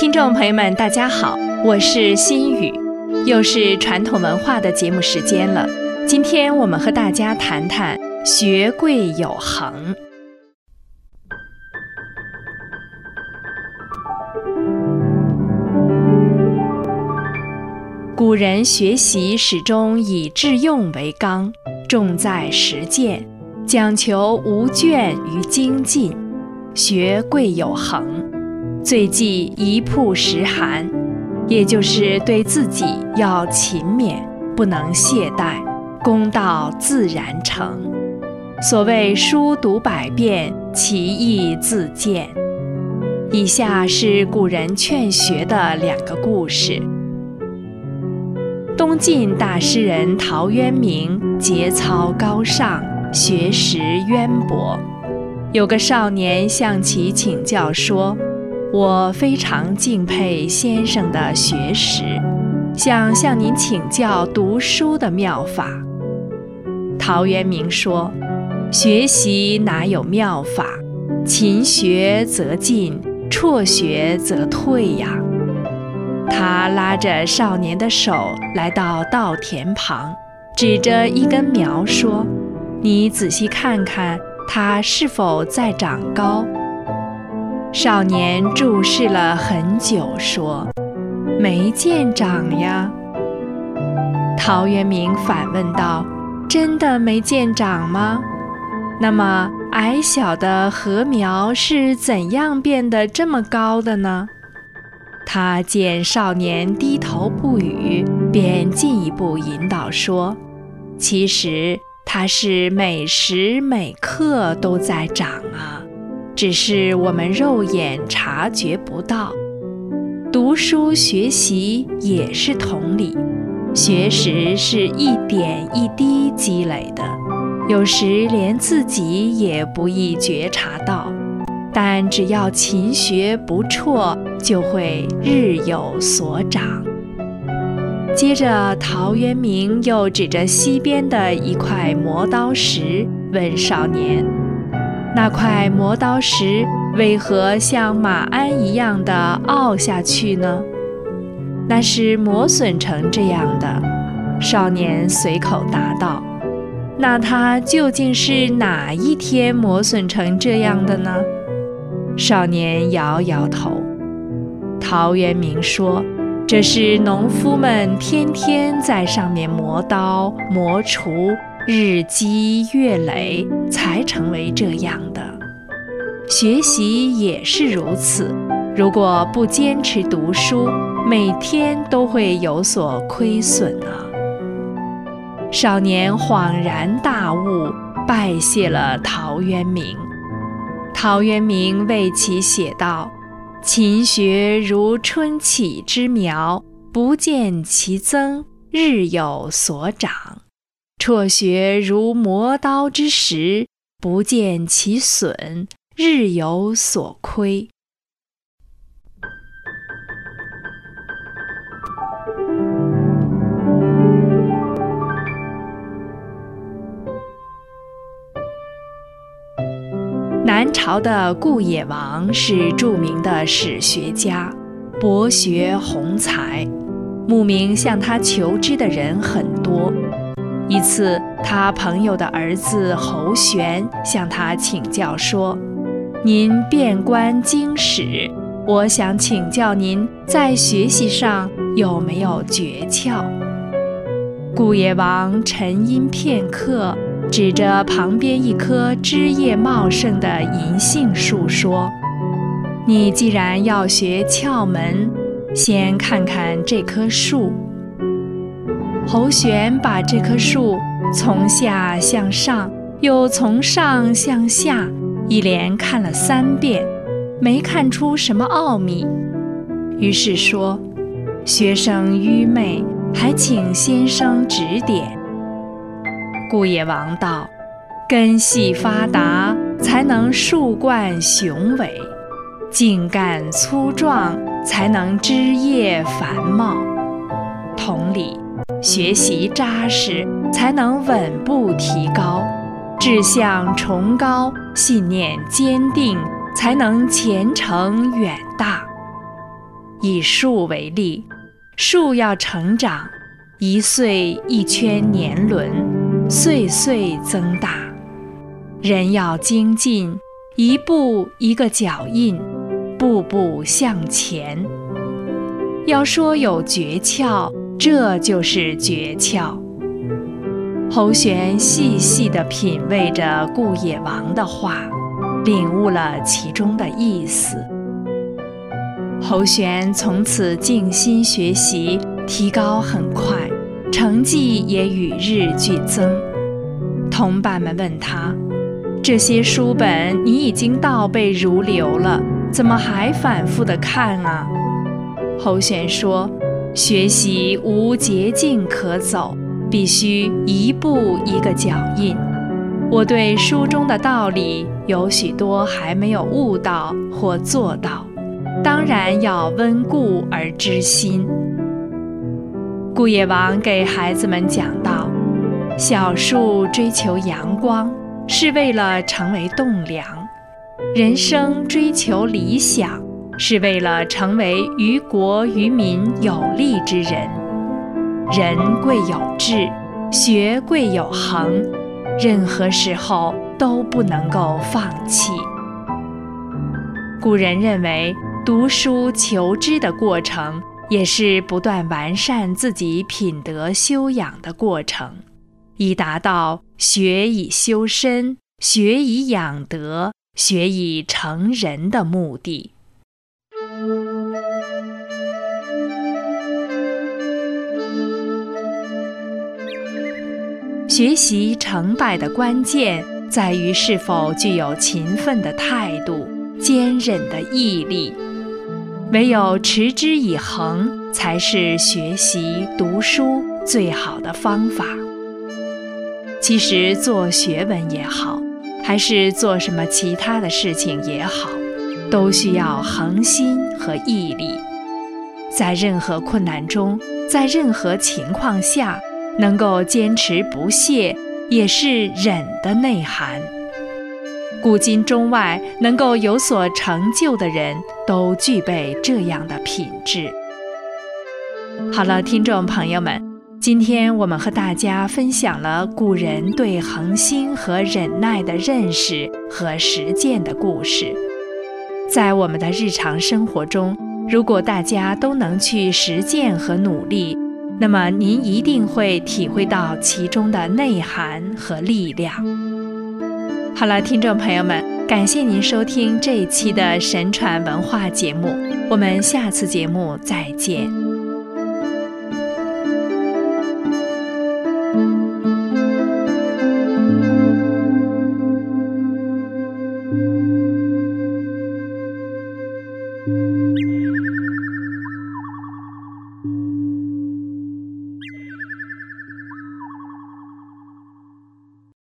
听众朋友们，大家好，我是心雨，又是传统文化的节目时间了。今天我们和大家谈谈学贵有恒。古人学习始终以致用为纲，重在实践，讲求无倦于精进，学贵有恒，最忌一曝十寒，也就是对自己要勤勉，不能懈怠，功到自然成。所谓书读百遍，其义自见。以下是古人劝学的两个故事。东晋大诗人陶渊明节操高尚，学识渊博。有个少年向其请教说：“我非常敬佩先生的学识，想向您请教读书的妙法。”陶渊明说：“学习哪有妙法？勤学则进，辍学则退呀。”他拉着少年的手来到稻田旁，指着一根苗说：“你仔细看看，它是否在长高？”少年注视了很久，说：“没见长呀。”陶渊明反问道：“真的没见长吗？那么矮小的禾苗是怎样变得这么高的呢？”他见少年低头不语，便进一步引导说：“其实它是每时每刻都在长啊，只是我们肉眼察觉不到。读书学习也是同理，学识是一点一滴积累的，有时连自己也不易觉察到。”但只要勤学不辍，就会日有所长。接着，陶渊明又指着西边的一块磨刀石，问少年：“那块磨刀石为何像马鞍一样的凹下去呢？”“那是磨损成这样的。”少年随口答道。“那它究竟是哪一天磨损成这样的呢？”少年摇摇头。陶渊明说：“这是农夫们天天在上面磨刀磨锄，日积月累，才成为这样的。学习也是如此。如果不坚持读书，每天都会有所亏损啊。”少年恍然大悟，拜谢了陶渊明。陶渊明为其写道：“勤学如春起之苗，不见其增，日有所长；辍学如磨刀之石，不见其损，日有所亏。”南朝的顾野王是著名的史学家，博学宏才，慕名向他求知的人很多。一次，他朋友的儿子侯玄向他请教说：“您遍观经史，我想请教您在学习上有没有诀窍？”顾野王沉吟片刻。指着旁边一棵枝叶茂盛的银杏树说：“你既然要学窍门，先看看这棵树。”侯玄把这棵树从下向上，又从上向下，一连看了三遍，没看出什么奥秘，于是说：“学生愚昧，还请先生指点。”顾野王道：“根系发达，才能树冠雄伟；茎干粗壮，才能枝叶繁茂。同理，学习扎实，才能稳步提高；志向崇高，信念坚定，才能前程远大。”以树为例，树要成长，一岁一圈年轮，岁岁增大；人要精进，一步一个脚印，步步向前。要说有诀窍，这就是诀窍。侯玄细细地品味着顾野王的话，领悟了其中的意思。侯玄从此静心学习，提高很快，成绩也与日俱增。同伴们问他：“这些书本你已经倒背如流了，怎么还反复地看啊？”侯玄说：“学习无捷径可走。”必须一步一个脚印。我对书中的道理有许多还没有悟到或做到，当然要温故而知新。顾野王给孩子们讲道：小树追求阳光，是为了成为栋梁；人生追求理想，是为了成为于国于民有利之人。人贵有志，学贵有恒，任何时候都不能够放弃。古人认为，读书求知的过程，也是不断完善自己品德修养的过程，以达到学以修身、学以养德、学以成人的目的。学习成败的关键在于是否具有勤奋的态度、坚韧的毅力。唯有持之以恒，才是学习读书最好的方法。其实做学问也好，还是做什么其他的事情也好，都需要恒心和毅力。在任何困难中，在任何情况下。能够坚持不懈，也是忍的内涵。古今中外能够有所成就的人，都具备这样的品质。好了，听众朋友们，今天我们和大家分享了古人对恒心和忍耐的认识和实践的故事。在我们的日常生活中，如果大家都能去实践和努力，那么您一定会体会到其中的内涵和力量。好了，听众朋友们，感谢您收听这一期的神传文化节目，我们下次节目再见。